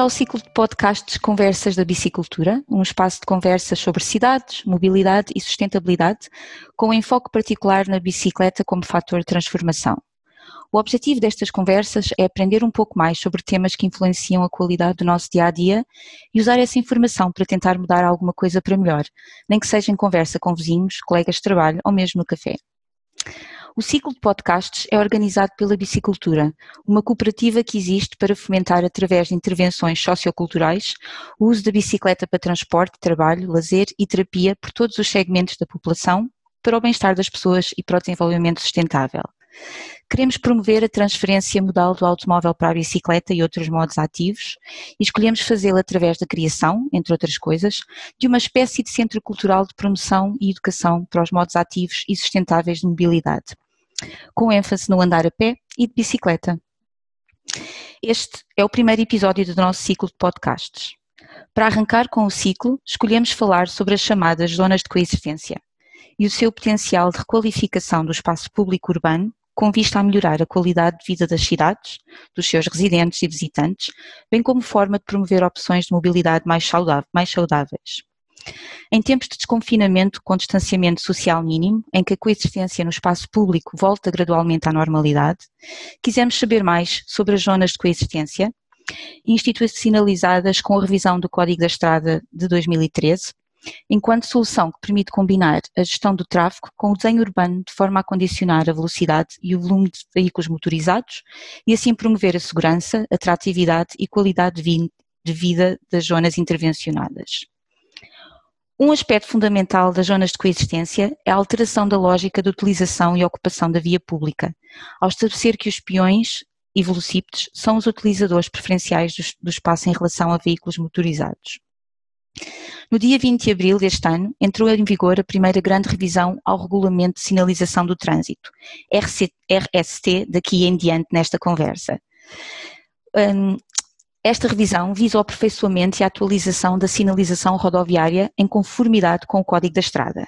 Ao ciclo de podcasts Conversas da Bicicultura, um espaço de conversas sobre cidades, mobilidade e sustentabilidade, com um enfoque particular na bicicleta como fator de transformação. O objetivo destas conversas é aprender um pouco mais sobre temas que influenciam a qualidade do nosso dia a dia e usar essa informação para tentar mudar alguma coisa para melhor, nem que seja em conversa com vizinhos, colegas de trabalho ou mesmo no café. O ciclo de podcasts é organizado pela Bicicultura, uma cooperativa que existe para fomentar, através de intervenções socioculturais, o uso da bicicleta para transporte, trabalho, lazer e terapia por todos os segmentos da população, para o bem-estar das pessoas e para o desenvolvimento sustentável. Queremos promover a transferência modal do automóvel para a bicicleta e outros modos ativos e escolhemos fazê-lo através da criação, entre outras coisas, de uma espécie de centro cultural de promoção e educação para os modos ativos e sustentáveis de mobilidade, com ênfase no andar a pé e de bicicleta. Este é o primeiro episódio do nosso ciclo de podcasts. Para arrancar com o ciclo, escolhemos falar sobre as chamadas zonas de coexistência e o seu potencial de requalificação do espaço público urbano com vista a melhorar a qualidade de vida das cidades, dos seus residentes e visitantes, bem como forma de promover opções de mobilidade mais, saudáveis. Em tempos de desconfinamento com distanciamento social mínimo, em que a coexistência no espaço público volta gradualmente à normalidade, quisemos saber mais sobre as zonas de coexistência, institucionalizadas com a revisão do Código da Estrada de 2013, enquanto solução que permite combinar a gestão do tráfego com o desenho urbano de forma a condicionar a velocidade e o volume de veículos motorizados e assim promover a segurança, atratividade e qualidade de vida das zonas intervencionadas. Um aspecto fundamental das zonas de coexistência é a alteração da lógica de utilização e ocupação da via pública, ao estabelecer que os peões e velocípedes são os utilizadores preferenciais do, do espaço em relação a veículos motorizados. No dia 20 de abril deste ano, entrou em vigor a primeira grande revisão ao Regulamento de Sinalização do Trânsito, RST, daqui em diante nesta conversa. Um, esta revisão visa o aperfeiçoamento e a atualização da sinalização rodoviária em conformidade com o Código da Estrada.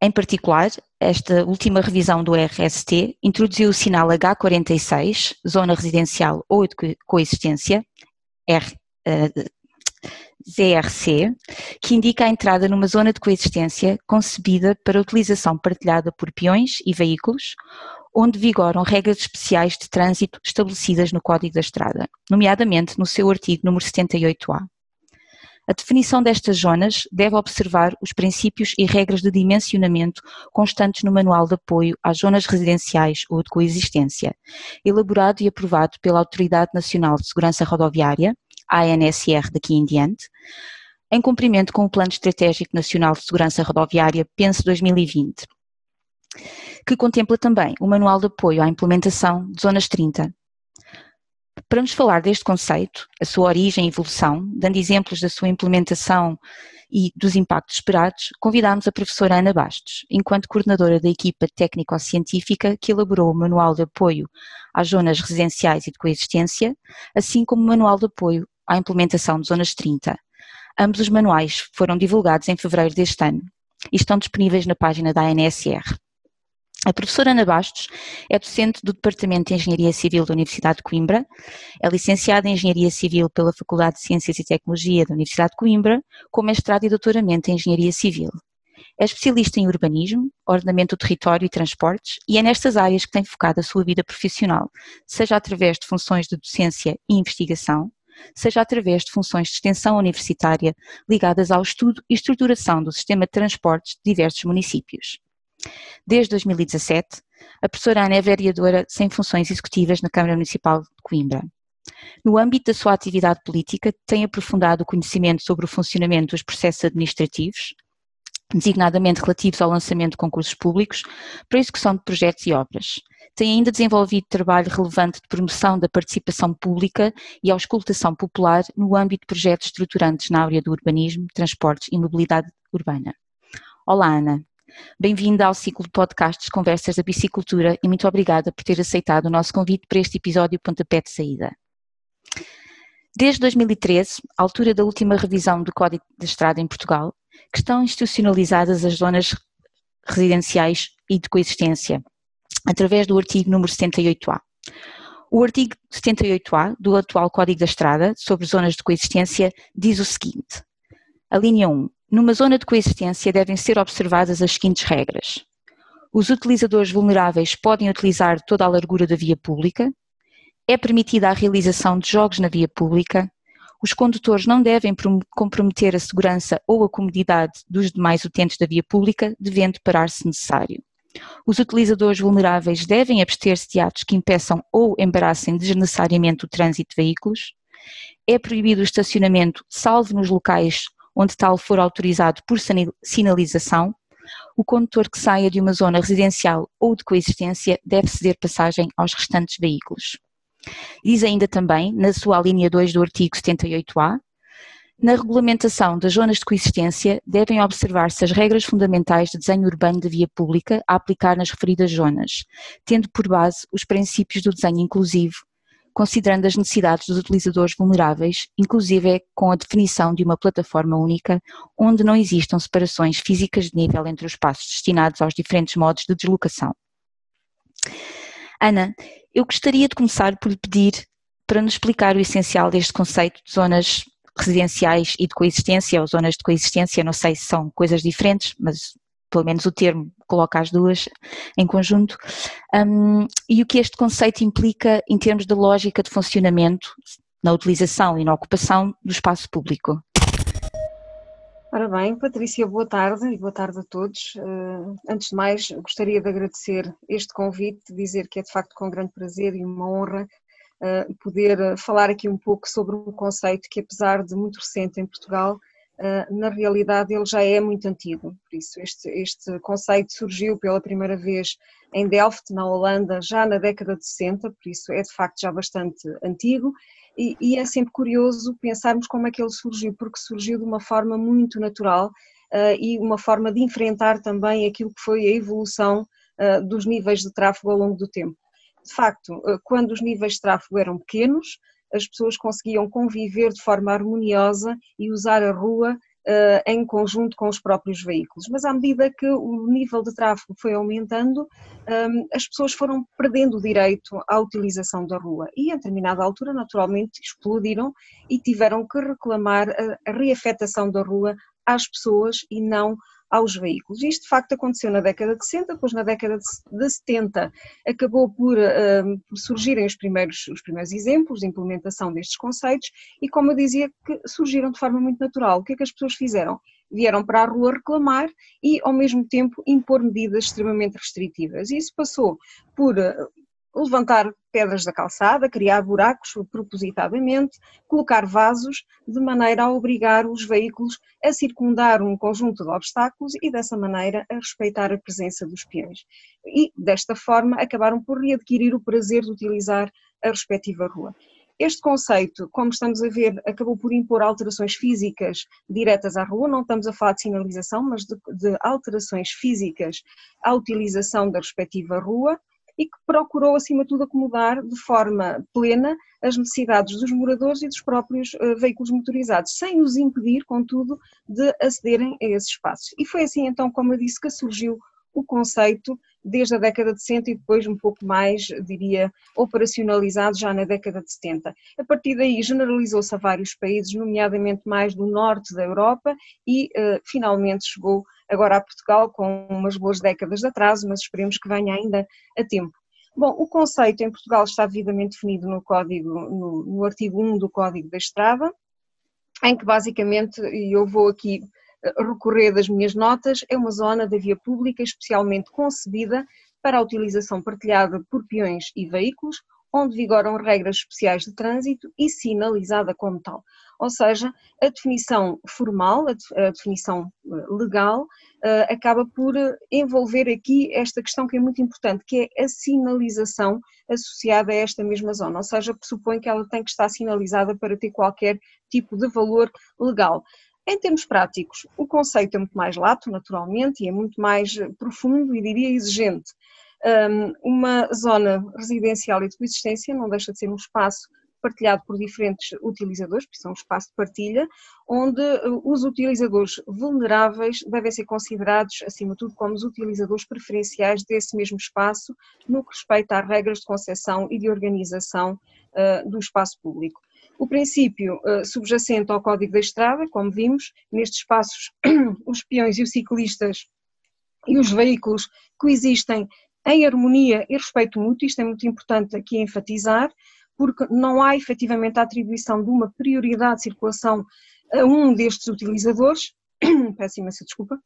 Em particular, esta última revisão do RST introduziu o sinal H46, Zona Residencial ou de Coexistência, R, uh, ZRC, que indica a entrada numa zona de coexistência concebida para utilização partilhada por peões e veículos, onde vigoram regras especiais de trânsito estabelecidas no Código da Estrada, nomeadamente no seu artigo número 78A. A definição destas zonas deve observar os princípios e regras de dimensionamento constantes no Manual de Apoio às Zonas Residenciais ou de Coexistência, elaborado e aprovado pela Autoridade Nacional de Segurança Rodoviária, ANSR daqui em diante, em cumprimento com o Plano Estratégico Nacional de Segurança Rodoviária PENSE 2020, que contempla também o Manual de Apoio à Implementação de Zonas 30. Para nos falar deste conceito, a sua origem e evolução, dando exemplos da sua implementação e dos impactos esperados, convidámos a professora Ana Bastos, enquanto coordenadora da equipa técnico-científica que elaborou o Manual de Apoio às Zonas Residenciais e de Coexistência, assim como o Manual de Apoio à implementação de Zonas 30. Ambos os manuais foram divulgados em fevereiro deste ano e estão disponíveis na página da ANSR. A professora Ana Bastos é docente do Departamento de Engenharia Civil da Universidade de Coimbra, é licenciada em Engenharia Civil pela Faculdade de Ciências e Tecnologia da Universidade de Coimbra, com mestrado e doutoramento em Engenharia Civil. É especialista em urbanismo, ordenamento do território e transportes e é nestas áreas que tem focado a sua vida profissional, seja através de funções de docência e investigação, seja através de funções de extensão universitária ligadas ao estudo e estruturação do sistema de transportes de diversos municípios. Desde 2017, a professora Ana é vereadora sem funções executivas na Câmara Municipal de Coimbra. No âmbito da sua atividade política, tem aprofundado o conhecimento sobre o funcionamento dos processos administrativos, designadamente relativos ao lançamento de concursos públicos, para a execução de projetos e obras, tem ainda desenvolvido trabalho relevante de promoção da participação pública e auscultação popular no âmbito de projetos estruturantes na área do urbanismo, transportes e mobilidade urbana. Olá, Ana. Bem-vinda ao ciclo de podcasts Conversas da Bicicultura e muito obrigada por ter aceitado o nosso convite para este episódio Pontapé de Saída. Desde 2013, altura da última revisão do Código da Estrada em Portugal, que estão institucionalizadas as zonas residenciais e de coexistência, através do artigo número 78A. O artigo 78A do atual Código da Estrada sobre zonas de coexistência diz o seguinte: a linha 1. Numa zona de coexistência devem ser observadas as seguintes regras. Os utilizadores vulneráveis podem utilizar toda a largura da via pública. É permitida a realização de jogos na via pública. Os condutores não devem comprometer a segurança ou a comodidade dos demais utentes da via pública, devendo parar se necessário. Os utilizadores vulneráveis devem abster-se de atos que impeçam ou embaraçem desnecessariamente o trânsito de veículos. É proibido o estacionamento, salvo nos locais onde tal for autorizado por sinalização. O condutor que saia de uma zona residencial ou de coexistência deve ceder passagem aos restantes veículos. Diz ainda também, na sua linha 2 do artigo 78A, na regulamentação das zonas de coexistência, devem observar-se as regras fundamentais de desenho urbano de via pública a aplicar nas referidas zonas, tendo por base os princípios do desenho inclusivo, considerando as necessidades dos utilizadores vulneráveis, inclusive com a definição de uma plataforma única, onde não existam separações físicas de nível entre os espaços destinados aos diferentes modos de deslocação. Ana, eu gostaria de começar por lhe pedir para nos explicar o essencial deste conceito de zonas residenciais e de coexistência, ou zonas de coexistência, não sei se são coisas diferentes, mas pelo menos o termo coloca as duas em conjunto, um, e o que este conceito implica em termos de lógica de funcionamento na utilização e na ocupação do espaço público. Ora bem, Patrícia, boa tarde e boa tarde a todos. Uh, antes de mais, gostaria de agradecer este convite, dizer que é de facto com grande prazer e uma honra poder eh, falar aqui um pouco sobre um conceito que, apesar de muito recente em Portugal, eh, na realidade ele já é muito antigo. Por isso, este, este conceito surgiu pela primeira vez em Delft, na Holanda, já na década de 60, por isso é de facto já bastante antigo. E, e é sempre curioso pensarmos como é que ele surgiu, porque surgiu de uma forma muito natural uh, e uma forma de enfrentar também aquilo que foi a evolução uh, dos níveis de tráfego ao longo do tempo. De facto, eh, quando os níveis de tráfego eram pequenos, as pessoas conseguiam conviver de forma harmoniosa e usar a rua uh, em conjunto com os próprios veículos. Mas à medida que o nível de tráfego foi aumentando, um, ehm, as pessoas foram perdendo o direito à utilização da rua e, em determinada altura, naturalmente, explodiram e tiveram que reclamar a, a reafetação da rua às pessoas e não aos veículos. Isto de facto aconteceu na década de 60, depois na década de 70 acabou por, uh, surgirem os primeiros, os primeiros exemplos de implementação destes conceitos e como eu dizia que surgiram de forma muito natural. O que é que as pessoas fizeram? Vieram para a rua reclamar e ao mesmo tempo impor medidas extremamente restritivas. Isso passou por uh, levantar pedras da calçada, criar buracos propositadamente, colocar vasos, de maneira a obrigar os veículos a circundar um conjunto de obstáculos e dessa maneira a respeitar a presença dos peões. E desta forma acabaram por readquirir o prazer de utilizar a respectiva rua. Este conceito, como estamos a ver, acabou por impor alterações físicas diretas à rua, não estamos a falar de sinalização, mas de, de alterações físicas à utilização da respectiva rua, e que procurou, acima de tudo, acomodar de forma plena as necessidades dos moradores e dos próprios uh, veículos motorizados, sem os impedir, contudo, de acederem a esses espaços. E foi assim, então, como eu disse, que surgiu o conceito desde a década de 60 e depois um pouco mais, diria, operacionalizado já na década de 70. A partir daí generalizou-se a vários países, nomeadamente mais do norte da Europa e uh, finalmente chegou agora a Portugal com umas boas décadas de atraso, mas esperemos que venha ainda a tempo. Bom, o conceito em Portugal está devidamente definido no código, no, no artigo 1 do Código da Estrada, em que basicamente, e eu vou aqui recorrer das minhas notas, é uma zona da via pública especialmente concebida para a utilização partilhada por peões e veículos, onde vigoram regras especiais de trânsito e sinalizada como tal. Ou seja, a definição formal, a definição eh, legal, eh, acaba por envolver aqui esta questão que é muito importante, que é a sinalização associada a esta mesma zona, ou seja, pressupõe que ela tem que estar sinalizada para ter qualquer tipo de valor legal. Em termos práticos, o conceito é muito mais lato, naturalmente, e é muito mais profundo e diria exigente. Uma zona residencial e de coexistência não deixa de ser um espaço partilhado por diferentes utilizadores, porque são um espaço de partilha, onde eh, os utilizadores vulneráveis devem ser considerados, acima de tudo, como os utilizadores preferenciais desse mesmo espaço, no que respeita às regras de concessão e de organização uh, do espaço público. O princípio uh, subjacente ao Código da Estrada, como vimos, nestes espaços os peões e os ciclistas e os veículos coexistem em harmonia e respeito mútuo, isto é muito importante aqui enfatizar, porque não há efetivamente a atribuição de uma prioridade de circulação a um destes utilizadores, peço imensa desculpa,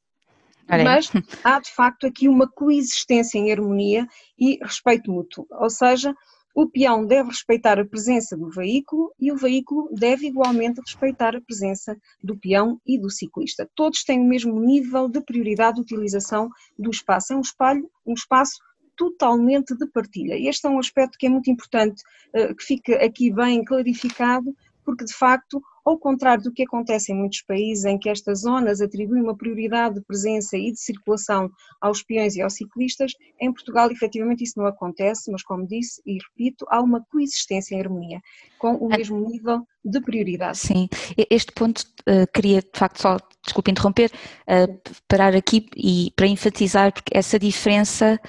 mas há de facto aqui uma coexistência em harmonia e respeito mútuo, ou seja, o peão deve respeitar a presença do veículo e o veículo deve igualmente respeitar a presença do peão e do ciclista. Todos têm o mesmo nível de prioridade de utilização do espaço. É um, espalho, um espaço totalmente de partilha. Este é um aspecto que é muito importante eh, que fique aqui bem clarificado, porque de facto ao contrário do que acontece em muitos países em que estas zonas atribuem uma prioridade de presença e de circulação aos peões e aos ciclistas, em Portugal efetivamente isso não acontece, mas como disse e repito, há uma coexistência em harmonia, com o ah. mesmo nível de prioridade. Sim, este ponto uh, queria de facto só, desculpe interromper, uh, parar aqui e para enfatizar essa diferença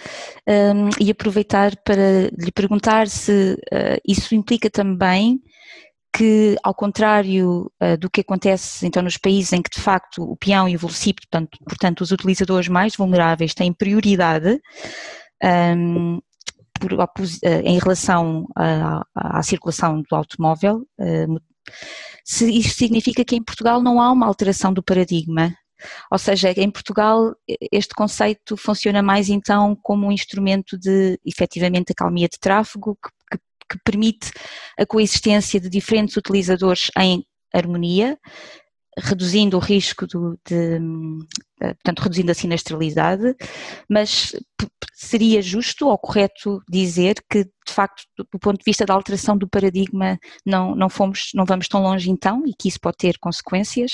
um, ehm, e aproveitar para lhe perguntar se uh, isso implica também que, ao contrário uh, do que acontece então nos países em que de facto o peão e o velocípede, portanto, portanto os utilizadores mais vulneráveis têm prioridade um, por, uh, em relação à, circulação do automóvel, uh, se isto significa que em Portugal não há uma alteração do paradigma. Ou seja, em Portugal este conceito funciona mais então como um instrumento de efetivamente acalmia de tráfego que, que que permite a coexistência de diferentes utilizadores em harmonia, reduzindo o risco do, de, eh, portanto, reduzindo a sinistralidade, mas seria justo ou correto dizer que, de facto, do ponto de vista da alteração do paradigma, não, não, fomos, não vamos tão longe então e que isso pode ter consequências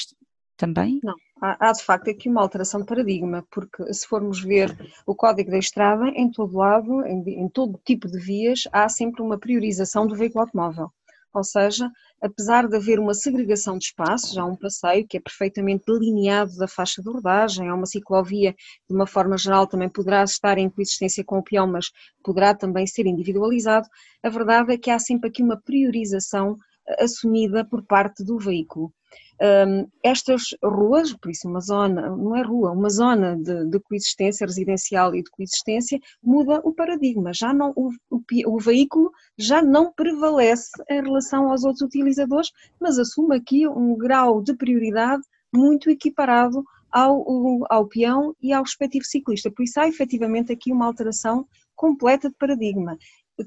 também? Não, há, de facto aqui uma alteração de paradigma, porque se formos ver o código da estrada, em todo lado, em, em todo tipo de vias, há sempre uma priorização do veículo automóvel. Ou seja, apesar de haver uma segregação de espaços, há um passeio que é perfeitamente delineado da faixa de rodagem, há uma ciclovia, de uma forma geral, também poderá estar em coexistência com o peão, mas poderá também ser individualizado. A verdade é que há sempre aqui uma priorização assumida por parte do veículo. Um, estas ruas, por isso uma zona, não é rua, uma zona de, de, coexistência residencial e de coexistência, muda o paradigma. Já não, o, o, o, veículo já não prevalece em relação aos outros utilizadores, mas assume aqui um grau de prioridade muito equiparado ao, ao peão e ao respectivo ciclista. Por isso há efetivamente aqui uma alteração completa de paradigma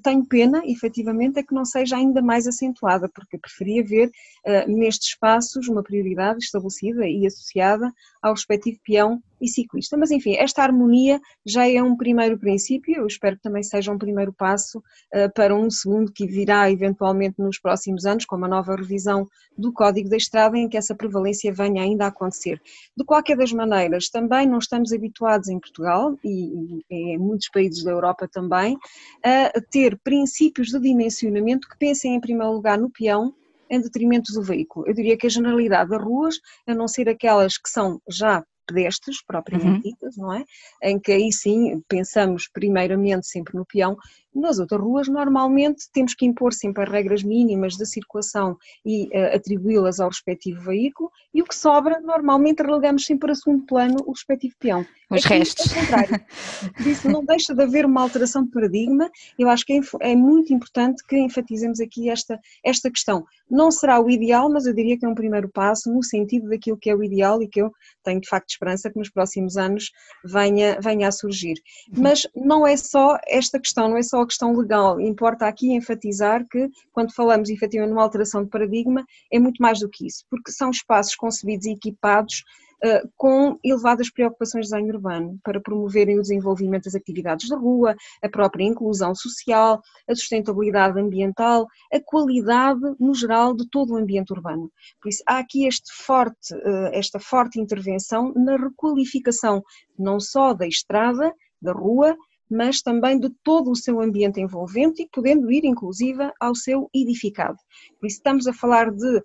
tenho pena, efetivamente, é que não seja ainda mais acentuada, porque preferia ver uh, nestes espaços uma prioridade estabelecida e associada ao respectivo peão e ciclista. Mas enfim, esta harmonia já é um primeiro princípio, eu espero que também seja um primeiro passo uh, para um segundo que virá eventualmente nos próximos anos, com uma nova revisão do Código da Estrada, em que essa prevalência venha ainda a acontecer. De qualquer das maneiras, também não estamos habituados em Portugal e, e em muitos países da Europa também a ter princípios de dimensionamento que pensem em primeiro lugar no peão em detrimento do veículo. Eu diria que a generalidade das ruas, a não ser aquelas que são já pedestres propriamente uhum. ditas, não é? Em que aí sim pensamos primeiramente sempre no peão, nas outras ruas, normalmente, temos que impor sempre as regras mínimas de circulação e uh, atribuí-las ao respectivo veículo, e o que sobra, normalmente, relegamos sempre a segundo plano o respectivo peão. Os Aqui, restos. Ao contrário. Isso não deixa de haver uma alteração de paradigma. Eu acho que é, é muito importante que enfatizemos aqui esta, esta questão. Não será o ideal, mas eu diria que é um primeiro passo no sentido daquilo que é o ideal e que eu tenho de facto esperança que nos próximos anos venha, venha a surgir. Uhum. Mas não é só esta questão, não é só questão legal. Importa aqui enfatizar que, quando falamos efetivamente numa alteração de paradigma, é muito mais do que isso, porque são espaços concebidos e equipados uh, com elevadas preocupações de desenho urbano, para promoverem o desenvolvimento das atividades da rua, a própria inclusão social, a sustentabilidade ambiental, a qualidade, no geral, de todo o ambiente urbano. Por isso, há aqui este forte, uh, esta forte intervenção na requalificação não só da estrada, da rua, mas também de todo o seu ambiente envolvente e podendo ir, inclusive, ao seu edificado. Por isso, estamos a falar de uh,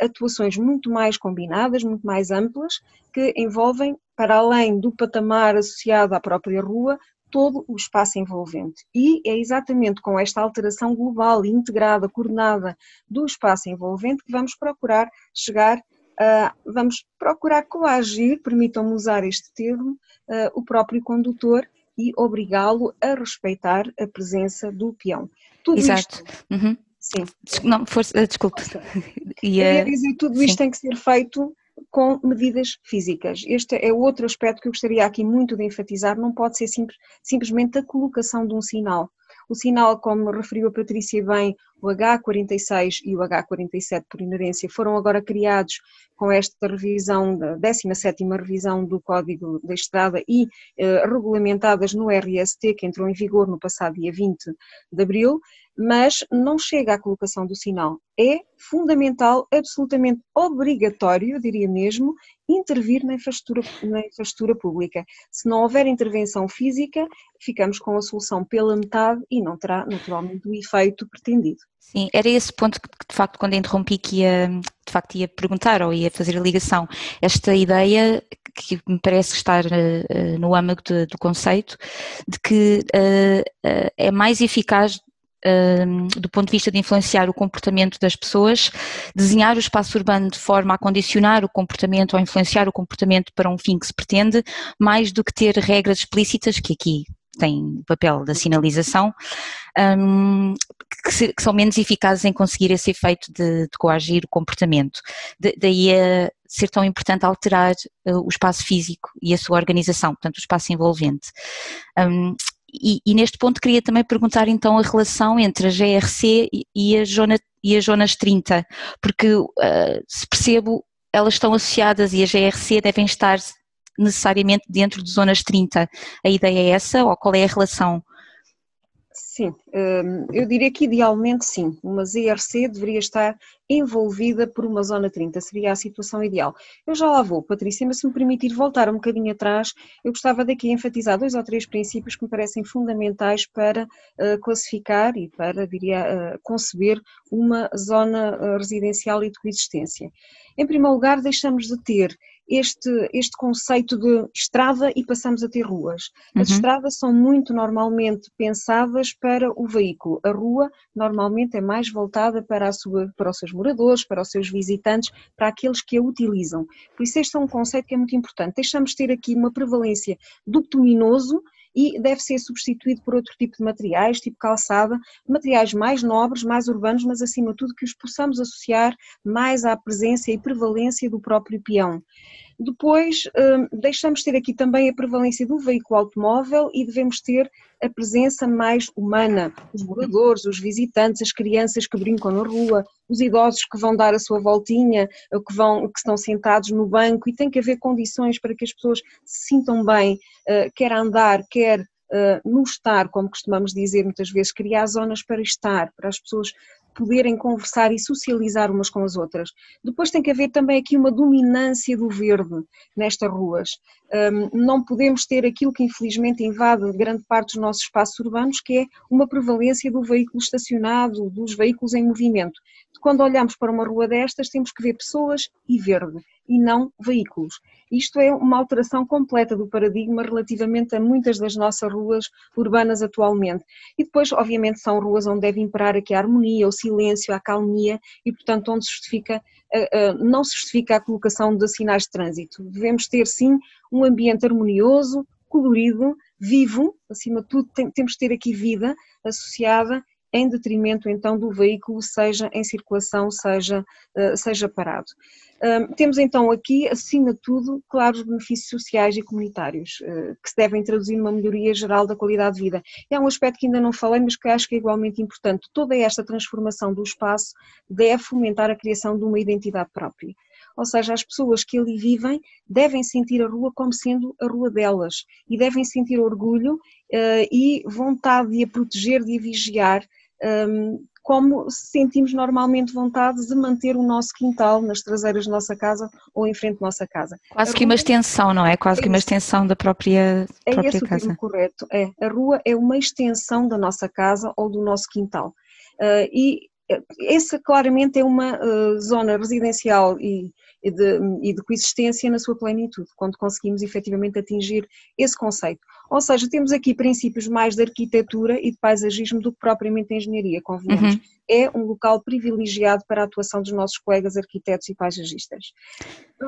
atuações muito mais combinadas, muito mais amplas, que envolvem, para além do patamar associado à própria rua, todo o espaço envolvente. E é exatamente com esta alteração global, integrada, coordenada do espaço envolvente que vamos procurar chegar a, vamos procurar coagir, permitam-me usar este termo, uh, o próprio condutor e obrigá-lo a respeitar a presença do peão. Tudo Exato. Isto, uhum. Sim. Não, força, desculpe. Ia dizer, tudo isto sim. tem que ser feito com medidas físicas. Este é outro aspecto que eu gostaria aqui muito de enfatizar, não pode ser simples, simplesmente a colocação de um sinal. O sinal, como referiu a Patrícia bem, o H46 e o H47 por inerência foram agora criados com esta revisão, da 17ª revisão do Código da Estrada e eh, regulamentadas no RST, que entrou em vigor no passado dia 20 de abril, mas não chega à colocação do sinal. É fundamental, absolutamente obrigatório, diria mesmo, intervir na infraestrutura, na infraestrutura pública. Se não houver intervenção física, ficamos com a solução pela metade e não terá naturalmente o efeito pretendido. Sim, era esse ponto que de facto quando interrompi que ia, de facto ia perguntar ou ia fazer a ligação. Esta ideia que me parece estar uh, no âmago do conceito de que uh, é mais eficaz do ponto de vista de influenciar o comportamento das pessoas, desenhar o espaço urbano de forma a condicionar o comportamento ou influenciar o comportamento para um fim que se pretende, mais do que ter regras explícitas, que aqui tem o papel da sinalização, um, que, se, que, são menos eficazes em conseguir esse efeito de, de coagir o comportamento. De, daí a ser tão importante alterar uh, o espaço físico e a sua organização, portanto, o espaço envolvente. Um, e, e, neste ponto queria também perguntar então a relação entre a GRC e, a, zona, e as zonas 30, porque uh, se percebo elas estão associadas e a GRC devem estar necessariamente dentro de zonas 30. A ideia é essa ou qual é a relação? Sim, hum, eu diria que idealmente sim. Uma ZRC deveria estar envolvida por uma zona 30, seria a situação ideal. Eu já lá vou, Patrícia, mas se me permitir voltar um bocadinho atrás, eu gostava daqui enfatizar dois ou três princípios que me parecem fundamentais para uh, classificar e para, diria, uh, conceber uma zona uh, residencial e de coexistência. Em primeiro lugar, deixamos de ter este, este conceito de estrada e passamos a ter ruas. As uhum. estradas são muito normalmente pensadas para o veículo. A rua normalmente é mais voltada para, a sua, para os seus moradores, para os seus visitantes, para aqueles que a utilizam. Por isso este é um conceito que é muito importante. Deixamos de ter aqui uma prevalência do luminoso e deve ser substituído por outro tipo de materiais, tipo calçada, materiais mais nobres, mais urbanos, mas acima de tudo que os possamos associar mais à presença e prevalência do próprio peão. Depois, hum, deixamos ter aqui também a prevalência do veículo automóvel e devemos ter a presença mais humana, os moradores, os visitantes, as crianças que brincam na rua, os idosos que vão dar a sua voltinha, que, vão, que estão sentados no banco e tem que haver condições para que as pessoas se sintam bem, eh, quer andar, quer Uh, no estar, como costumamos dizer muitas vezes, criar zonas para estar, para as pessoas poderem conversar e socializar umas com as outras. Depois tem que haver também aqui uma dominância do verde nestas ruas. Um, não podemos ter aquilo que infelizmente invade grande parte dos nossos espaços urbanos, que é uma prevalência do veículo estacionado, dos veículos em movimento. Quando olhamos para uma rua destas, temos que ver pessoas e verde e não veículos. Isto é uma alteração completa do paradigma relativamente a muitas das nossas ruas urbanas atualmente. E depois, obviamente, são ruas onde deve imperar aqui a harmonia, o silêncio, a calmia e, portanto, onde justifica, eh, eh, não se justifica a colocação de sinais de trânsito. Devemos ter, sim, um ambiente harmonioso, colorido, vivo, acima de tudo, temos de ter aqui vida associada em detrimento então do veículo, seja em circulação, seja, eh, seja parado. Temos então aqui, acima de tudo, claros benefícios sociais e comunitários, eh, que se devem traduzir numa melhoria geral da qualidade de vida. É um aspecto que ainda não falei, mas que acho que é igualmente importante. Toda esta transformação do espaço deve fomentar a criação de uma identidade própria. Ou seja, as pessoas que ali vivem devem sentir a rua como sendo a rua delas e devem sentir orgulho uh, e vontade de a proteger, de a vigiar, um, como sentimos normalmente vontade de manter o nosso quintal nas traseiras da nossa casa ou em frente da nossa casa. Quase a que uma extensão, não é? Quase é que uma extensão da própria, é própria esse casa. O correto, é. A rua é uma extensão da nossa casa ou do nosso quintal. Uh, e essa claramente é uma uh, zona residencial e, e, de, e, de, coexistência na sua plenitude, quando conseguimos efetivamente atingir esse conceito. Ou seja, temos aqui princípios mais de arquitetura e de paisagismo do que propriamente de engenharia, convenhamos. Uhum. É um local privilegiado para a atuação dos nossos colegas arquitetos e paisagistas.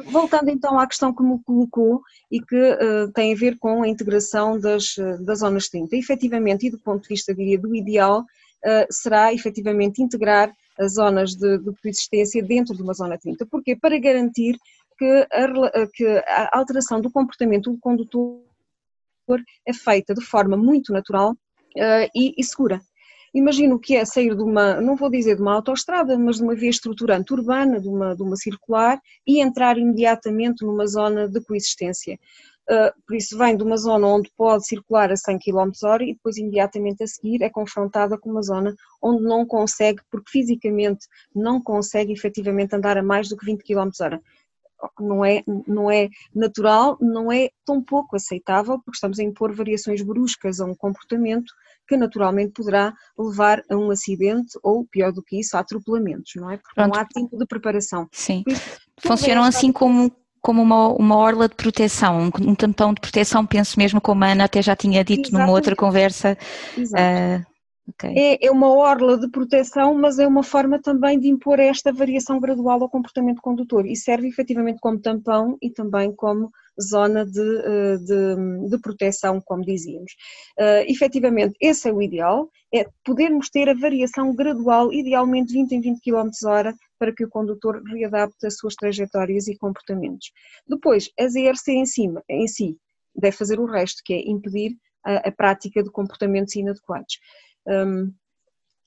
Voltando então à questão que me colocou e que uh, tem a ver com a integração das, das zonas 30. Efetivamente, e do ponto de vista, diria, do ideal, uh, será efetivamente integrar as zonas de, de coexistência dentro de uma zona 30. Porquê? Para garantir que a, que a alteração do comportamento do condutor é feita de forma muito natural uh, e, e, segura. Imagino que é sair de uma, não vou dizer de uma autoestrada, mas de uma via estruturante urbana, de uma, de uma circular, e entrar imediatamente numa zona de coexistência. Uh, por isso vem de uma zona onde pode circular a 100 km hora e depois imediatamente a seguir é confrontada com uma zona onde não consegue, porque fisicamente não consegue efetivamente andar a mais do que 20 km hora. Não é, não é natural, não é tão pouco aceitável, porque estamos a impor variações bruscas a um comportamento que naturalmente poderá levar a um acidente ou, pior do que isso, a atropelamentos, não é? Porque Pronto. não há tempo de preparação. Sim. Isso, Funcionam assim como como uma, uma orla de proteção, um, um tampão de proteção, penso mesmo como a Ana até já tinha dito Exatamente. numa outra conversa. Exato. Uh, okay. é, é uma orla de proteção, mas é uma forma também de impor esta variação gradual ao comportamento condutor e serve efetivamente como tampão e também como zona de, eh, de, de proteção, como dizíamos. Uh, efetivamente, esse é o ideal, é podermos ter a variação gradual, idealmente 20 em 20 km hora, para que o condutor readapte as suas trajetórias e comportamentos. Depois, a ZRC em, em si deve fazer o resto, que é impedir a, a prática de comportamentos inadequados. Um,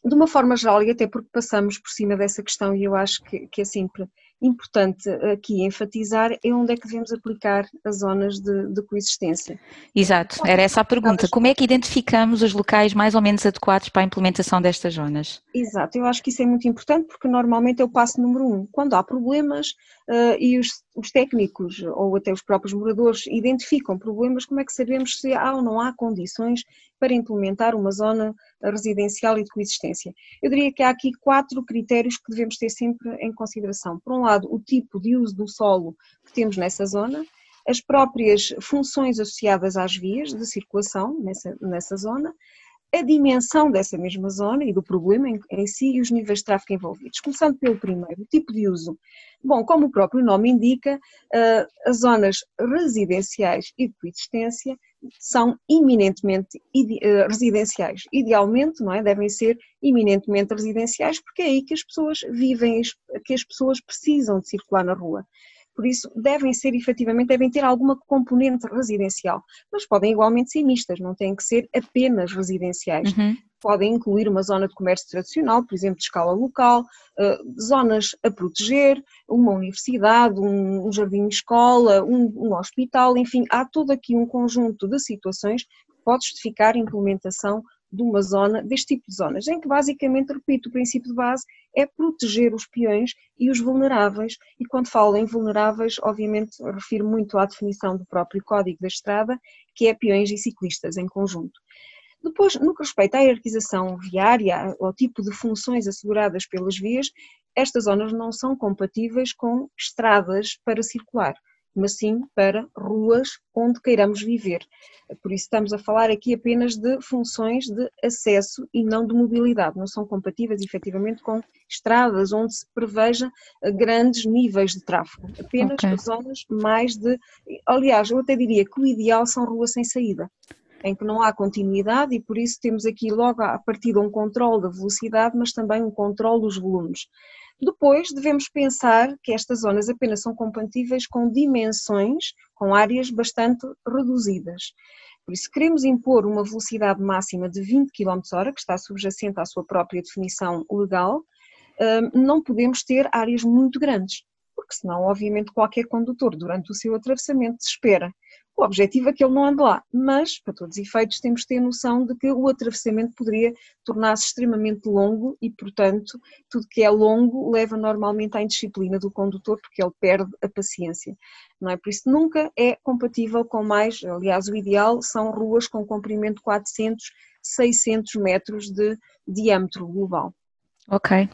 de uma forma geral, e até porque passamos por cima dessa questão, e eu acho que, que é sempre importante aqui enfatizar é onde é que devemos aplicar as zonas de, de coexistência. Exato, era essa a pergunta. Como é que identificamos os locais mais ou menos adequados para a implementação destas zonas? Exato, eu acho que isso é muito importante porque normalmente é o passo número um. Quando há problemas uh, e os, os, técnicos ou até os próprios moradores identificam problemas, como é que sabemos se há ou não há condições para implementar uma zona residencial e de coexistência? Eu diria que há aqui quatro critérios que devemos ter sempre em consideração. Por um lado, o tipo de uso do solo que temos nessa zona, as próprias funções associadas às vias de circulação nessa, nessa zona, a dimensão dessa mesma zona e do problema em, em, si e os níveis de tráfego envolvidos. Começando pelo primeiro, o tipo de uso. Bom, como o próprio nome indica, uh, as zonas residenciais e de coexistência são eminentemente uh, residenciais. Idealmente, não é? Devem ser eminentemente residenciais porque é aí que as pessoas vivem, que as pessoas precisam de circular na rua por isso devem ser efetivamente, devem ter alguma componente residencial, mas podem igualmente ser mistas, não têm que ser apenas residenciais. Uhum. Podem incluir uma zona de comércio tradicional, por exemplo, de escala local, eh, zonas a proteger, uma universidade, um jardim-escola, um, um hospital, enfim, há todo aqui um conjunto de situações que pode justificar a implementação de uma zona, deste tipo de zonas, em que basicamente, repito, o princípio de base é proteger os peões e os vulneráveis, e quando falo em vulneráveis, obviamente refiro muito à definição do próprio Código da Estrada, que é peões e ciclistas em conjunto. Depois, no que respeita à hierarquização viária, ao tipo de funções asseguradas pelas vias, estas zonas não são compatíveis com estradas para circular mas sim para ruas onde queiramos viver. Por isso estamos a falar aqui apenas de funções de acesso e não de mobilidade, não são compatíveis efetivamente com estradas onde se preveja eh, grandes níveis de tráfego, apenas okay. zonas mais de. Aliás, eu até diria que o ideal são ruas sem saída em que não há continuidade e por isso temos aqui logo a partir de um controle da velocidade, mas também um controle dos volumes. Depois devemos pensar que estas zonas apenas são compatíveis com dimensões, com áreas bastante reduzidas. Por isso, queremos impor uma velocidade máxima de 20 km h que está subjacente à sua própria definição legal, não podemos ter áreas muito grandes, porque senão, obviamente, qualquer condutor, durante o seu atravessamento, se espera. O objetivo é que ele não ande lá, mas, para todos os efeitos, temos de ter noção de que o atravessamento poderia tornar-se extremamente longo e, portanto, tudo que é longo leva normalmente à indisciplina do condutor, porque ele perde a paciência. Não é? Por isso, nunca é compatível com mais, aliás, o ideal são ruas com comprimento de 400, 600 metros de diâmetro global. Ok.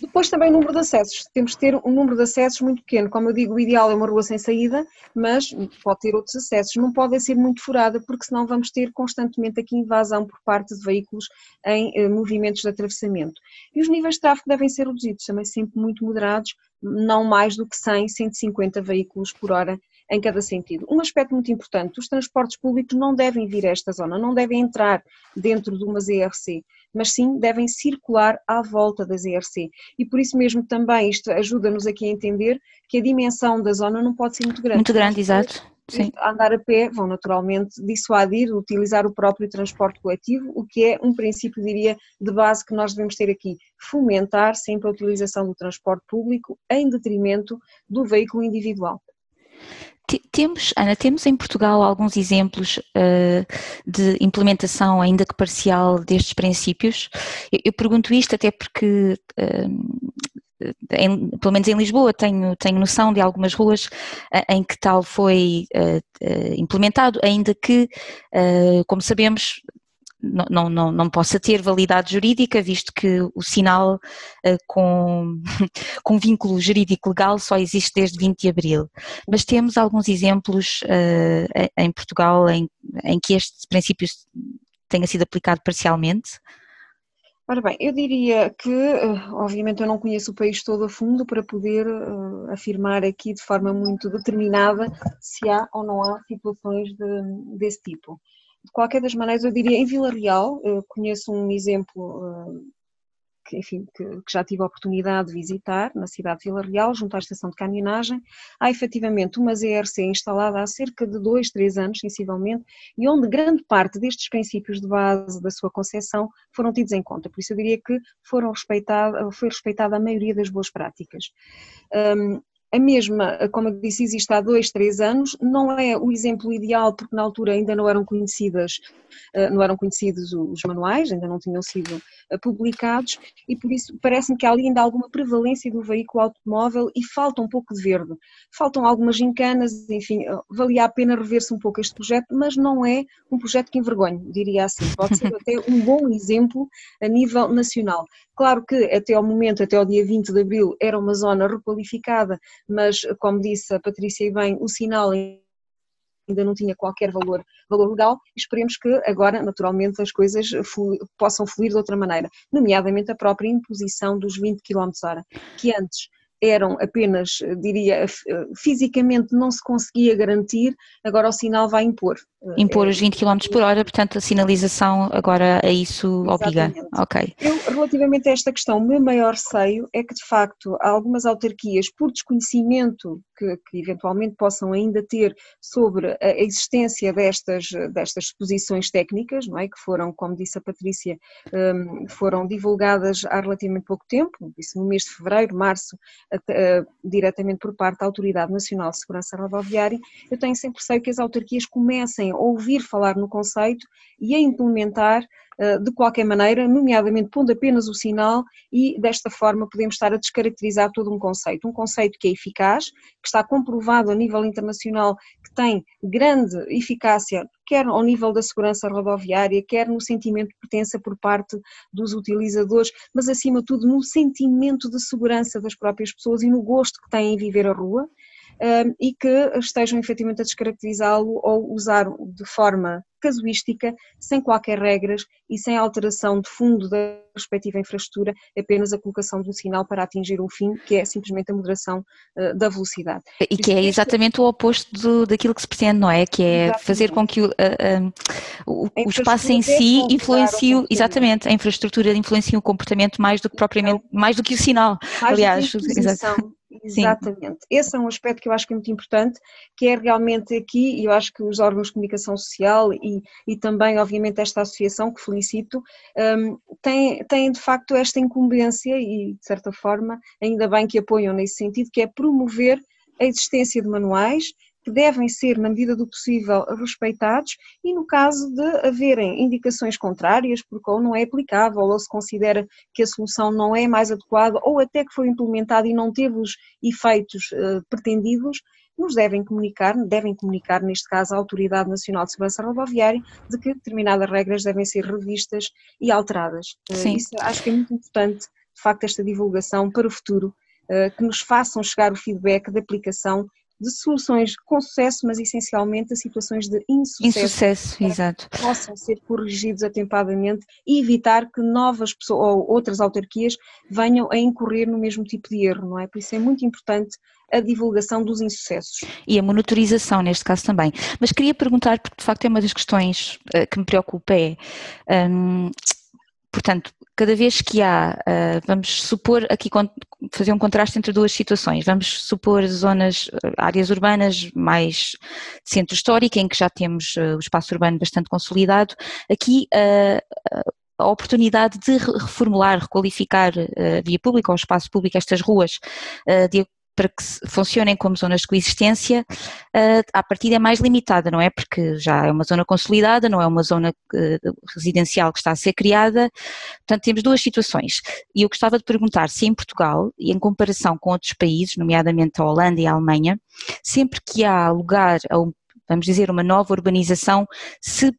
Depois também o número de acessos. Temos que ter um número de acessos muito pequeno. Como eu digo, o ideal é uma rua sem saída, mas pode ter outros acessos. Não pode ser muito furada, porque senão vamos ter constantemente aqui invasão por parte de veículos em eh, movimentos de atravessamento. E os níveis de tráfego devem ser reduzidos, também sempre muito moderados, não mais do que 100, 150 veículos por hora em cada sentido. Um aspecto muito importante, os transportes públicos não devem vir a esta zona, não devem entrar dentro de uma ZRC, mas sim devem circular à volta da ZRC. E por isso mesmo também isto ajuda-nos aqui a entender que a dimensão da zona não pode ser muito grande. Muito grande, exato. Sim. andar a pé vão naturalmente dissuadir utilizar o próprio transporte coletivo, o que é um princípio, diria, de base que nós devemos ter aqui, fomentar sempre a utilização do transporte público em detrimento do veículo individual. Temos, Ana, temos em Portugal alguns exemplos uh, de implementação, ainda que parcial, destes princípios. Eu, eu pergunto isto até porque, uh, em, pelo menos em Lisboa, tenho, tenho noção de algumas ruas uh, em que tal foi implementado, ainda que, como sabemos, não, não, não possa ter validade jurídica, visto que o sinal uh, com, com vínculo jurídico legal só existe desde 20 de abril. Mas temos alguns exemplos uh, em Portugal em, em que este princípio tenha sido aplicado parcialmente? Ora bem, eu diria que, eh, obviamente, eu não conheço o país todo a fundo para poder uh, afirmar aqui de forma muito determinada se há ou não há situações de, desse tipo de qualquer das maneiras, eu diria em Vila Real, conheço um exemplo eh, que, enfim, que, que, já tive a oportunidade de visitar na cidade de Vila Real, junto à estação de caminhonagem. Há efetivamente uma ZRC instalada há cerca de dois, três anos, sensivelmente, e onde grande parte destes princípios de base da sua concepção foram tidos em conta. Por isso eu diria que foram respeitada, foi respeitada a maioria das boas práticas. Um, a mesma, como eu disse, existe há dois, três anos, não é o exemplo ideal porque na altura ainda não eram conhecidas, eh, não eram conhecidos os manuais, ainda não tinham sido eh, publicados e por isso parece-me que há ali ainda alguma prevalência do veículo automóvel e falta um pouco de verde. Faltam algumas gincanas, enfim, eh, valia a pena rever-se um pouco este projeto, mas não é um projeto que envergonhe, diria assim. Pode ser até um bom exemplo a nível nacional. Claro que até ao momento, até ao dia 20 de abril, era uma zona requalificada, mas como disse a Patrícia e bem, o sinal ainda não tinha qualquer valor, valor legal. E esperemos que agora, naturalmente, as coisas possam fluir de outra maneira, nomeadamente a própria imposição dos 20 km hora, que antes eram apenas, diria, fisicamente não se conseguia garantir, agora o sinal vai impor. Impor é, os 20 km por hora, portanto a sinalização agora a isso obriga. Ok. Eu, relativamente a esta questão, o meu maior receio é que de facto algumas autarquias, por desconhecimento que, que, eventualmente possam ainda ter sobre a existência destas, destas exposições técnicas, não é? que foram, como disse a Patrícia, um, foram divulgadas há relativamente pouco tempo, disse no mês de fevereiro, março, uh, diretamente por parte da Autoridade Nacional de Segurança Rodoviária, eu tenho sempre receio que as autarquias comecem a ouvir falar no conceito e a implementar eh, de qualquer maneira, nomeadamente pondo apenas o sinal e desta forma podemos estar a descaracterizar todo um conceito. Um conceito que é eficaz, que está comprovado a nível internacional que tem grande eficácia, quer ao nível da segurança rodoviária, quer no sentimento de pertença por parte dos utilizadores, mas acima de tudo no sentimento de segurança das próprias pessoas e no gosto que têm em viver a rua e que estejam efetivamente a descaracterizá-lo ou usar de forma casuística, sem qualquer regras e sem alteração de fundo da respectiva infraestrutura, apenas a colocação de um sinal para atingir um fim, que é simplesmente a moderação uh, da velocidade. E que é exatamente o oposto do, daquilo que se pretende, não é? Que é exatamente. fazer com que o, uh, uh, o, o espaço em si influencie, exatamente, a infraestrutura influencie o comportamento mais do que propriamente, mais do que o sinal, mais aliás. Exatamente. Sim. Esse é um aspecto que eu acho que é muito importante, que é realmente aqui, e eu acho que os órgãos de comunicação social e, e também, obviamente, esta associação que felicito, um, têm, têm de facto esta incumbência e, de certa forma, ainda bem que apoiam nesse sentido, que é promover a existência de manuais que devem ser, na medida do possível, respeitados e no caso de haverem indicações contrárias, porque ou não é aplicável ou se considera que a solução não é mais adequada ou até que foi implementada e não teve os efeitos uh, pretendidos, nos devem comunicar, devem comunicar, neste caso, à Autoridade Nacional de Segurança Rodoviária, de que determinadas regras devem ser revistas e alteradas. Eh, Sim. Isso acho que é muito importante, de facto, esta divulgação para o futuro, eh, que nos façam chegar o feedback da aplicação de soluções com sucesso, mas essencialmente a situações de insucesso. Insucesso, exato. Possam ser corrigidos atempadamente e evitar que novas pessoas ou outras autarquias venham a incorrer no mesmo tipo de erro, não é? Por isso é muito importante a divulgação dos insucessos. E a monitorização neste caso também. Mas queria perguntar, porque de facto é uma das questões uh, que me preocupa é, um, portanto, cada vez que há, uh, vamos supor aqui fazer um contraste entre duas situações, vamos supor zonas, áreas urbanas mais centro histórico, em que já temos uh, o espaço urbano bastante consolidado, aqui uh, a oportunidade de reformular, requalificar a via pública ou espaço público, estas ruas, de para que funcionem como zonas de coexistência, uh, à partida é mais limitada, não é? Porque já é uma zona consolidada, não é uma zona uh, residencial que está a ser criada. Portanto, temos duas situações. E eu gostava de perguntar se em Portugal, e em comparação com outros países, nomeadamente a Holanda e a Alemanha, sempre que há lugar a vamos dizer, uma nova urbanização, se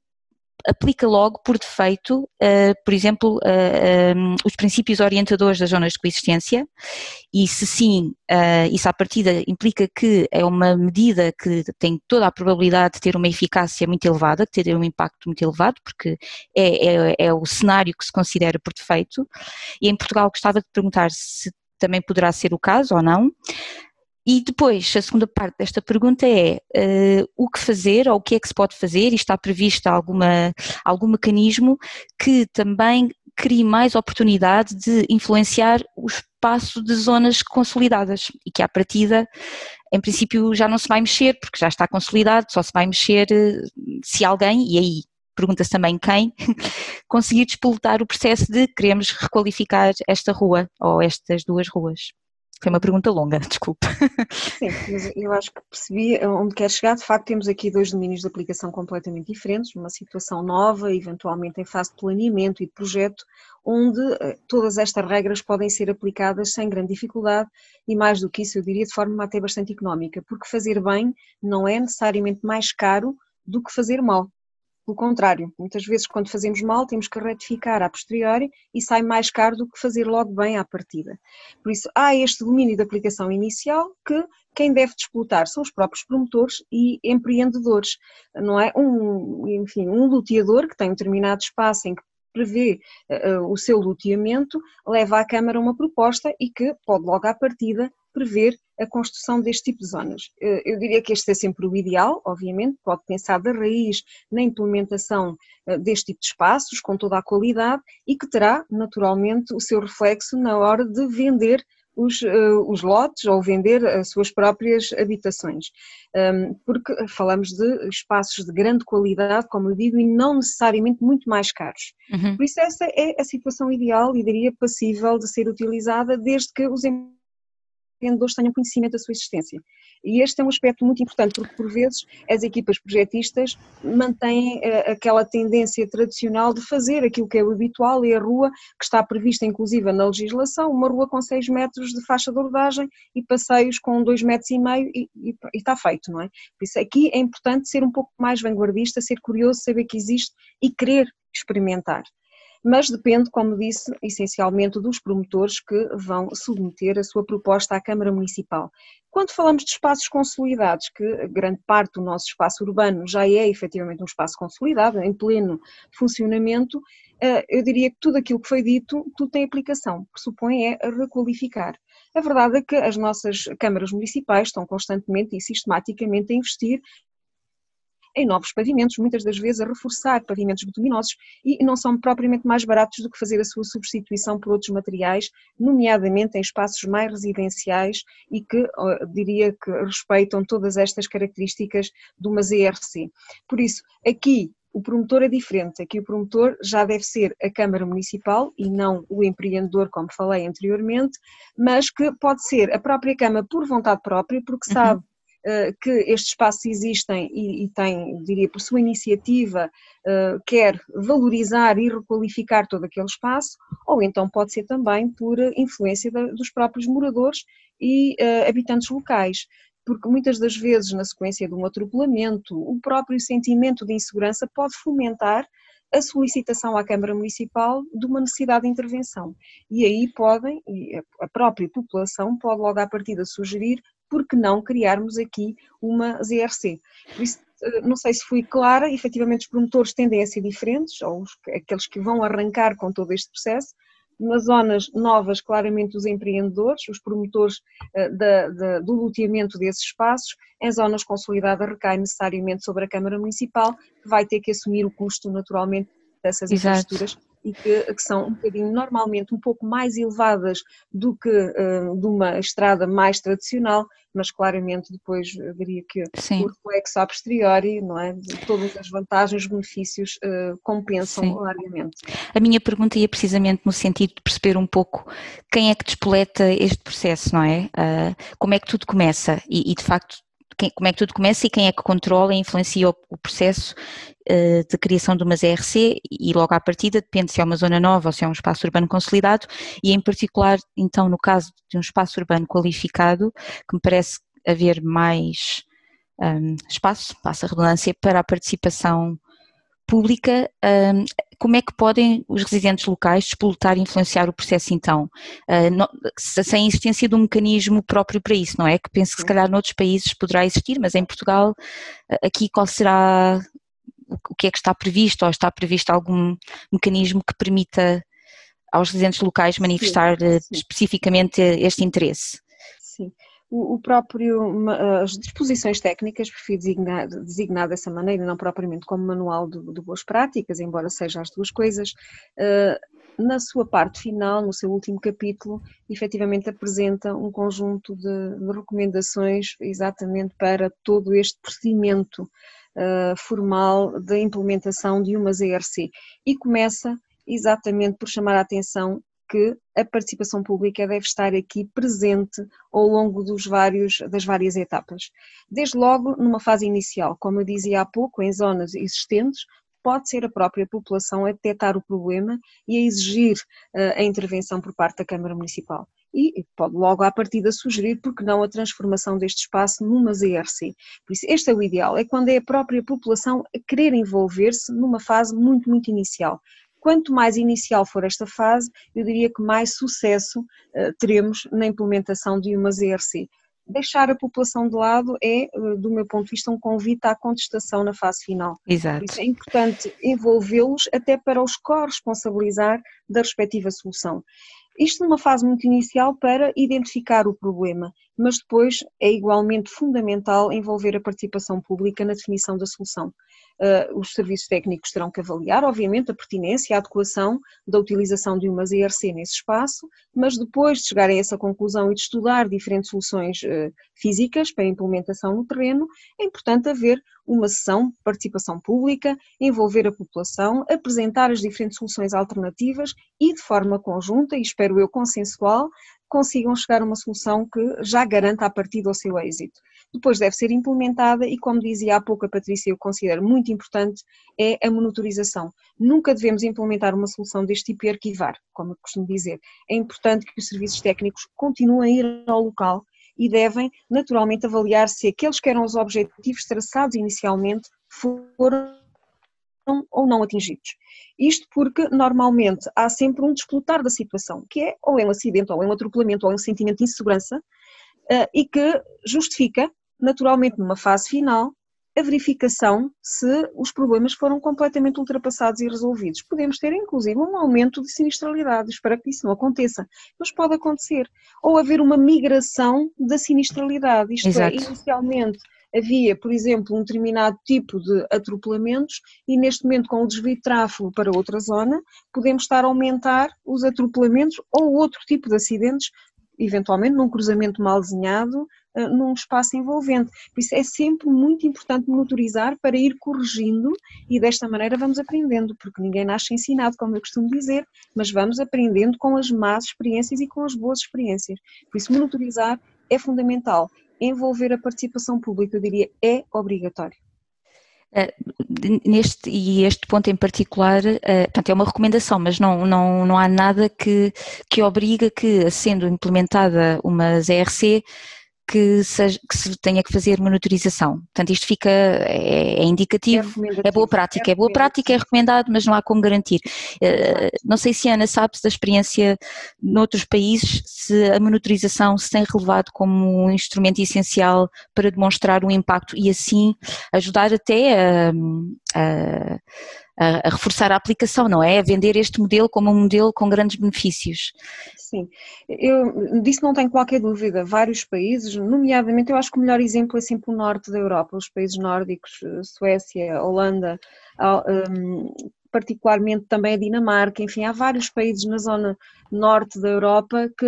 aplica logo por defeito, uh, por exemplo, uh, eh, um, eh, os princípios orientadores das zonas de coexistência e se sim, uh, isso à partida implica que é uma medida que tem toda a probabilidade de ter uma eficácia muito elevada, de ter um impacto muito elevado, porque é, é, é o cenário que se considera por defeito. E em Portugal gostava de perguntar se também poderá ser o caso ou não. E depois, a segunda parte desta pergunta é uh, o que fazer ou o que é que se pode fazer e está previsto alguma, algum mecanismo que também crie mais oportunidade de influenciar o espaço de zonas consolidadas e que à partida, em princípio, já não se vai mexer porque já está consolidado, só se vai mexer uh, se alguém, e aí pergunta-se também quem, conseguir despoletar o processo de queremos requalificar esta rua ou estas duas ruas. Foi uma pergunta longa, desculpe. Sim, mas eu acho que percebi onde quer chegar. De facto, temos aqui dois domínios de aplicação completamente diferentes, uma situação nova, eventualmente em fase de planeamento e de projeto, onde eh, todas estas regras podem ser aplicadas sem grande dificuldade e, mais do que isso, eu diria de forma até bastante económica, porque fazer bem não é necessariamente mais caro do que fazer mal. Pelo contrário, muitas vezes quando fazemos mal temos que retificar a posteriori e sai mais caro do que fazer logo bem à partida. Por isso há este domínio de aplicação inicial que quem deve disputar são os próprios promotores e empreendedores, não é? Um, enfim, um luteador que tem um determinado espaço em que prevê uh, o seu luteamento, leva à Câmara uma proposta e que pode logo à partida prever a construção deste tipo de zonas. Eh, eu diria que este é sempre o ideal, obviamente, pode pensar da raiz na implementação eh, deste tipo de espaços, com toda a qualidade, e que terá, naturalmente, o seu reflexo na hora de vender os, uh, os, lotes ou vender as suas próprias habitações. Um, porque falamos de espaços de grande qualidade, como eu digo, e não necessariamente muito mais caros. Uhum. Por isso, essa é a situação ideal e diria passível de ser utilizada desde que os empreendedores tenham conhecimento da sua existência. E este é um aspecto muito importante, porque por vezes as equipas projetistas mantêm uh, aquela tendência tradicional de fazer aquilo que é o habitual e a rua, que está prevista inclusive na legislação, uma rua com 6 metros de faixa de rodagem e passeios com 2 metros e meio e, e está feito, não é? Por isso aqui é importante ser um pouco mais vanguardista, ser curioso, saber que existe e querer experimentar mas depende, como disse, essencialmente dos promotores que vão submeter a sua proposta à Câmara Municipal. Quando falamos de espaços consolidados, que grande parte do nosso espaço urbano já é efetivamente um espaço consolidado, em pleno funcionamento, eh, eu diria que tudo aquilo que foi dito, tudo tem aplicação, pressupõe é requalificar. A verdade é que as nossas câmaras municipais estão constantemente e sistematicamente a investir em novos pavimentos, muitas das vezes a reforçar pavimentos bituminosos e não são propriamente mais baratos do que fazer a sua substituição por outros materiais, nomeadamente em espaços mais residenciais e que diria que respeitam todas estas características de uma ZRC. Por isso, aqui o promotor é diferente. Aqui o promotor já deve ser a Câmara Municipal e não o empreendedor, como falei anteriormente, mas que pode ser a própria Câmara por vontade própria, porque uhum. Sabe que estes espaços existem e, e têm, diria, por sua iniciativa, quer valorizar e requalificar todo aquele espaço, ou então pode ser também por influência dos próprios moradores e habitantes locais porque muitas das vezes, na sequência de um atropelamento, o próprio sentimento de insegurança pode fomentar a solicitação à Câmara Municipal de uma necessidade de intervenção. E aí podem, e a própria população pode logo à partida sugerir, por que não criarmos aqui uma ZRC? Por isso, eh, não sei se fui clara, efetivamente os promotores tendem a ser diferentes, ou os, aqueles que vão arrancar com todo este processo, nas zonas novas, claramente os empreendedores, os promotores uh, da, da, do loteamento desses espaços, em zonas consolidadas recai necessariamente sobre a Câmara Municipal, que vai ter que assumir o custo naturalmente dessas Exato. infraestruturas e que, que, são um bocadinho normalmente um pouco mais elevadas do que uh, de uma estrada mais tradicional, mas claramente depois diria que Sim. o reflexo a posteriori, não é? Todas as vantagens, os benefícios uh, compensam Sim. largamente. A minha pergunta ia precisamente no sentido de perceber um pouco quem é que despoleta este processo, não é? Uh, como é que tudo começa e, e de facto quem, como é que tudo começa e quem é que controla e influencia o, o processo uh, de criação de uma ZRC e logo à partida depende se é uma zona nova ou se é um espaço urbano consolidado e em particular então no caso de um espaço urbano qualificado que me parece haver mais um, espaço, passa a redundância, para a participação pública, um, como é que podem os residentes locais despolutar e influenciar o processo então? Não, sem a existência de um mecanismo próprio para isso, não é? Que penso que se calhar noutros países poderá existir, mas em Portugal, aqui qual será, o que é que está previsto, ou está previsto algum mecanismo que permita aos residentes locais manifestar sim, sim. especificamente este interesse? Sim o, próprio, as disposições técnicas, prefiro designar, designar dessa maneira, não propriamente como manual de, de boas práticas, embora seja as duas coisas, eh, na sua parte final, no seu último capítulo, efetivamente apresenta um conjunto de, de recomendações exatamente para todo este procedimento uh, formal da implementação de uma ZRC e começa exatamente por chamar a atenção que a participação pública deve estar aqui presente ao longo dos vários, das várias etapas. Desde logo, numa fase inicial, como eu dizia há pouco, em zonas existentes, pode ser a própria população a detectar o problema e a exigir uh, a intervenção por parte da Câmara Municipal. E pode logo à partida sugerir, porque não, a transformação deste espaço numa ZRC. Por isso, este é o ideal, é quando é a própria população a querer envolver-se numa fase muito, muito inicial quanto mais inicial for esta fase, eu diria que mais sucesso uh, teremos na implementação de uma ZRC. Deixar a população de lado é, uh, do meu ponto de vista, um convite à contestação na fase final. Exato. É importante envolvê-los até para os corresponsabilizar da respectiva solução. Isto numa fase muito inicial para identificar o problema, mas depois é igualmente fundamental envolver a participação pública na definição da solução. Uh, os serviços técnicos terão que avaliar, obviamente, a pertinência e a adequação da utilização de uma ZRC nesse espaço, mas depois de chegar a essa conclusão e de estudar diferentes soluções uh, físicas para implementação no terreno, é importante haver uma sessão de participação pública, envolver a população, apresentar as diferentes soluções alternativas e de forma conjunta, e espero eu consensual, consigam chegar a uma solução que já garanta a partir do seu êxito. Depois deve ser implementada e, como dizia há pouco a Patrícia, eu considero muito importante, é a monitorização. Nunca devemos implementar uma solução deste tipo e arquivar, como eu costumo dizer. É importante que os serviços técnicos continuem a ir ao local e devem naturalmente avaliar se aqueles que eram os objetivos traçados inicialmente foram ou não atingidos. Isto porque normalmente há sempre um desplotar da situação, que é ou é um acidente, ou é um atropelamento, ou é um sentimento de insegurança, eh, e que justifica, naturalmente numa fase final, a verificação se os problemas foram completamente ultrapassados e resolvidos. Podemos ter, inclusive, um aumento de sinistralidade, espero que isso não aconteça, mas pode acontecer. Ou haver uma migração da sinistralidade, isto é, Exato. é, inicialmente havia, por exemplo, um determinado tipo de atropelamentos e neste momento com o desvio de tráfego para outra zona, podemos estar a aumentar os atropelamentos ou outro tipo de acidentes, eventualmente num cruzamento mal desenhado, eh, num espaço envolvente. Por isso é sempre muito importante monitorizar para ir corrigindo e desta maneira vamos aprendendo, porque ninguém nasce ensinado, como eu costumo dizer, mas vamos aprendendo com as más experiências e com as boas experiências. Por isso monitorizar é fundamental envolver a participação pública, eu diria é obrigatório. Uh, neste, e este ponto em particular, uh, portanto, é uma recomendação, mas não, não, não há nada que, que obriga que, sendo implementada uma ZRC, que, seja, que se tenha que fazer monitorização. Portanto, isto fica, é, é indicativo, é, é, boa prática, é, é boa prática, é recomendado, mas não há como garantir. Uh, não sei se a Ana sabe da experiência noutros países, se a monitorização se tem relevado como um instrumento essencial para demonstrar o impacto e assim ajudar até a, a a, a, reforçar a aplicação, não é? A vender este modelo como um modelo com grandes benefícios. Sim, eu disso não tenho qualquer dúvida. Vários países, nomeadamente, eu acho que o melhor exemplo é sempre o norte da Europa, os países nórdicos, Suécia, Holanda, um, particularmente também a Dinamarca, enfim, há vários países na zona norte da Europa que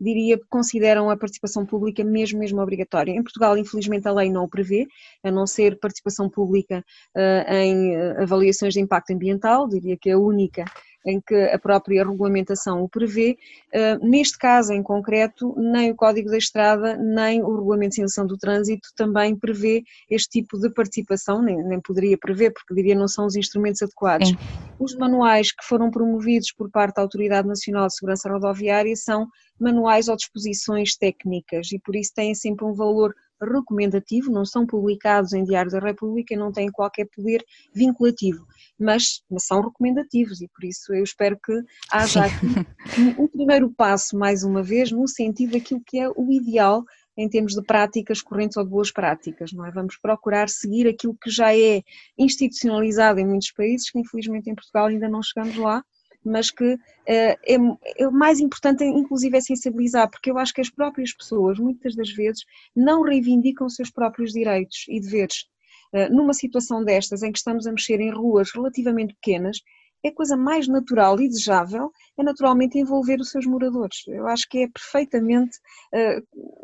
diria que consideram a participação pública mesmo, mesmo obrigatória. Em Portugal, infelizmente, a lei não o prevê, a não ser participação pública uh, em eh, avaliações de impacto ambiental, diria que é a única em que a própria regulamentação o prevê. Uh, neste caso em concreto, nem o Código da Estrada, nem o Regulamento de Sinalização do Trânsito também prevê este tipo de participação, nem, nem poderia prever, porque diria não são os instrumentos adequados. Sim. Os manuais que foram promovidos por parte da Autoridade Nacional de Segurança Rodoviária são manuais ou disposições técnicas e por isso têm sempre um valor recomendativo, não são publicados em Diário da República e não têm qualquer poder vinculativo, mas, mas são recomendativos e por isso eu espero que haja aqui um, primeiro passo, mais uma vez, no sentido daquilo que é o ideal em termos de práticas correntes ou de boas práticas, não é? Vamos procurar seguir aquilo que já é institucionalizado em muitos países, que infelizmente em Portugal ainda não chegamos lá, mas que é, é, o mais importante, inclusive, é sensibilizar, porque eu acho que as próprias pessoas, muitas das vezes, não reivindicam os seus próprios direitos e deveres. Eh, numa situação destas, em que estamos a mexer em ruas relativamente pequenas, é a coisa mais natural e desejável é naturalmente envolver os seus moradores. Eu acho que é perfeitamente,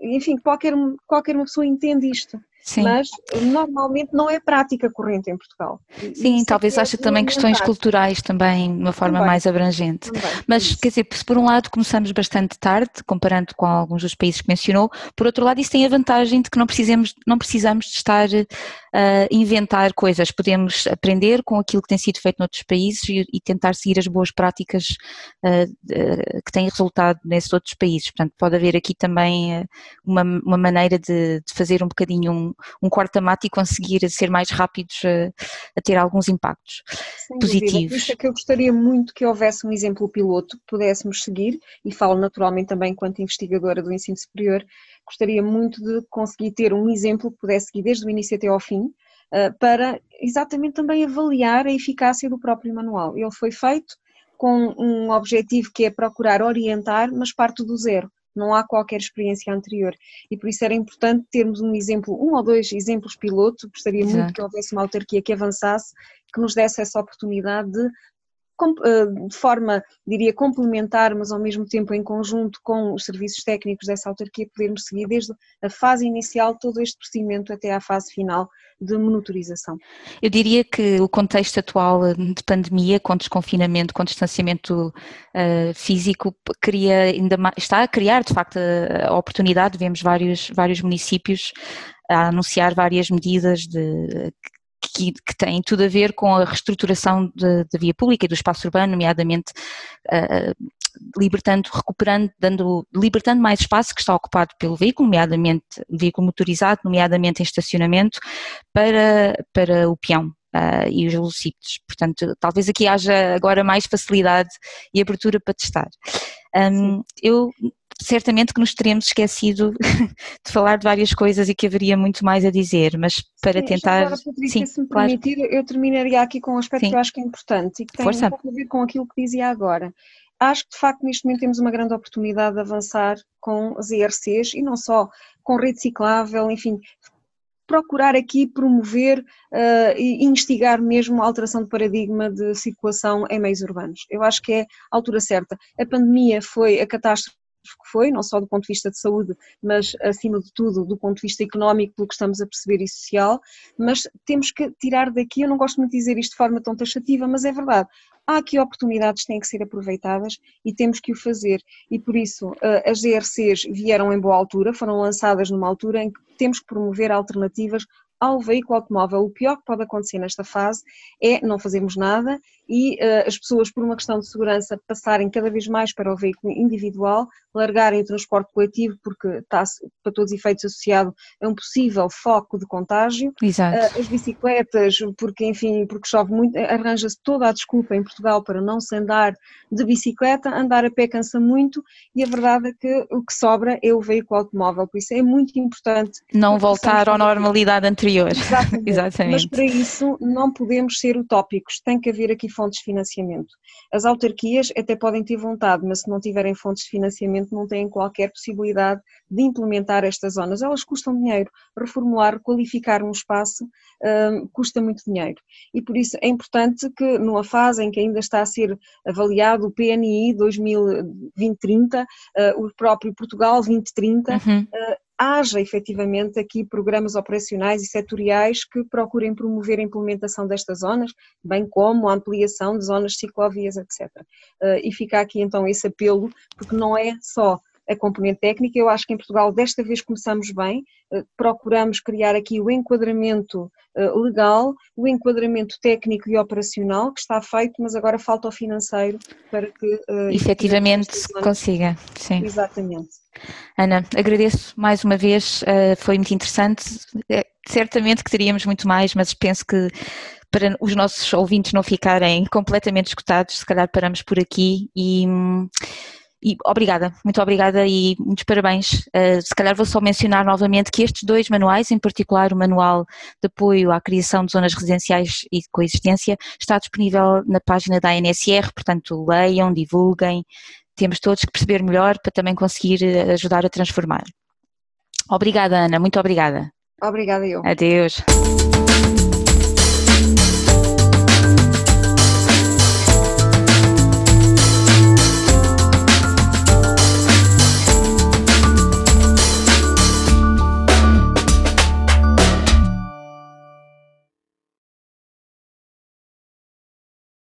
enfim, qualquer, qualquer uma pessoa entende isto. Sim. mas normalmente não é prática corrente em Portugal. Sim, talvez é ache também questões culturais também de uma forma também. mais abrangente. Também. Mas quer dizer, se por um lado começamos bastante tarde, comparando com alguns dos países que mencionou, por outro lado isso tem a vantagem de que não precisamos, não precisamos de estar a inventar coisas, podemos aprender com aquilo que tem sido feito noutros países e, e tentar seguir as boas práticas uh, uh, que têm resultado nesses outros países. Portanto, pode haver aqui também uma, uma maneira de, de fazer um bocadinho um, um corta-mate e conseguir ser mais rápidos a, a ter alguns impactos Sem positivos. Dúvida. É que eu gostaria muito que houvesse um exemplo piloto que pudéssemos seguir, e falo naturalmente também enquanto investigadora do ensino superior, gostaria muito de conseguir ter um exemplo que pudesse seguir desde o início até ao fim, eh, para exatamente também avaliar a eficácia do próprio manual. Ele foi feito com um objetivo que é procurar orientar, mas parte do zero não há qualquer experiência anterior e por isso era importante termos um exemplo, um ou dois exemplos piloto, gostaria Exato. muito que houvesse uma autarquia que avançasse, que nos desse essa oportunidade de de forma, diria, complementar, mas ao mesmo tempo em conjunto com os serviços técnicos dessa autarquia, podermos seguir desde a fase inicial todo este procedimento até à fase final de monitorização. Eu diria que o contexto atual de pandemia, com desconfinamento, com distanciamento uh, físico, cria ainda mais, está a criar de facto a, a oportunidade, vemos vários, vários municípios a anunciar várias medidas de, que, que têm tudo a ver com a reestruturação da via pública e do espaço urbano, nomeadamente uh, libertando, recuperando, dando, libertando mais espaço que está ocupado pelo veículo, nomeadamente veículo motorizado, nomeadamente em estacionamento, para, para o peão. Uh, e os velocípedes. Portanto, talvez aqui haja agora mais facilidade e abertura para testar. Um, eu certamente que nos teremos esquecido de falar de várias coisas e que haveria muito mais a dizer, mas para Sim, tentar. Agora, Patrícia, Sim, se me claro. permitir, eu terminaria aqui com um aspecto Sim. que eu acho que é importante e que tem Força. um pouco a ver com aquilo que dizia agora. Acho que de facto neste momento temos uma grande oportunidade de avançar com as ERCs e não só com rede ciclável, enfim, procurar aqui promover uh, e instigar mesmo a alteração de paradigma de circulação em meios urbanos. Eu acho que é a altura certa. A pandemia foi a catástrofe que foi, não só do ponto de vista de saúde, mas acima de tudo do ponto de vista económico, pelo que estamos a perceber e social, mas temos que tirar daqui, eu não gosto muito de dizer isto de forma tão taxativa, mas é verdade, há aqui oportunidades que têm que ser aproveitadas e temos que o fazer. E por isso eh, as GRCs vieram em boa altura, foram lançadas numa altura em que temos que promover alternativas ao veículo automóvel. O pior que pode acontecer nesta fase é não fazermos nada e uh, as pessoas, por uma questão de segurança, passarem cada vez mais para o veículo individual, largarem o transporte coletivo, porque está, para todos os efeitos, associado a um possível foco de contágio. Exato. Uh, as bicicletas, porque, enfim, porque chove muito, arranja-se toda a desculpa em Portugal para não se andar de bicicleta, andar a pé cansa muito e a verdade é que o que sobra é o veículo automóvel, por isso é muito importante. Não voltar à normalidade anterior. Exatamente. Exatamente. Mas para isso não podemos ser utópicos, tem que haver aqui fontes de financiamento. As autarquias até podem ter vontade, mas se não tiverem fontes de financiamento não têm qualquer possibilidade de implementar estas zonas. Elas custam dinheiro. Reformular, qualificar um espaço um, custa muito dinheiro. E por isso é importante que numa fase em que ainda está a ser avaliado o PNI 2030, uh, o próprio Portugal 2030, uhum. uh, haja efetivamente aqui programas operacionais e setoriais que procurem promover a implementação destas zonas, bem como a ampliação de zonas ciclovias, etc. Eh, e fica aqui então esse apelo, porque não é só a componente técnica. Eu acho que em Portugal desta vez começamos bem, eh, procuramos criar aqui o enquadramento eh, legal, o enquadramento técnico e operacional que está feito, mas agora falta o financeiro para que uh, efetivamente se consiga. Sim. Exatamente. Ana, agradeço mais uma vez, foi muito interessante. Certamente que teríamos muito mais, mas penso que para os nossos ouvintes não ficarem completamente escutados, se calhar paramos por aqui e hum, e obrigada, muito obrigada e muitos parabéns. Uh, se calhar vou só mencionar novamente que estes dois manuais, em particular o Manual de Apoio à Criação de Zonas Residenciais e de Coexistência, está disponível na página da ANSR, portanto leiam, divulguem, temos todos que perceber melhor para também conseguir eh, ajudar a transformar. Obrigada, Ana, muito obrigada. Obrigada, eu. Adeus.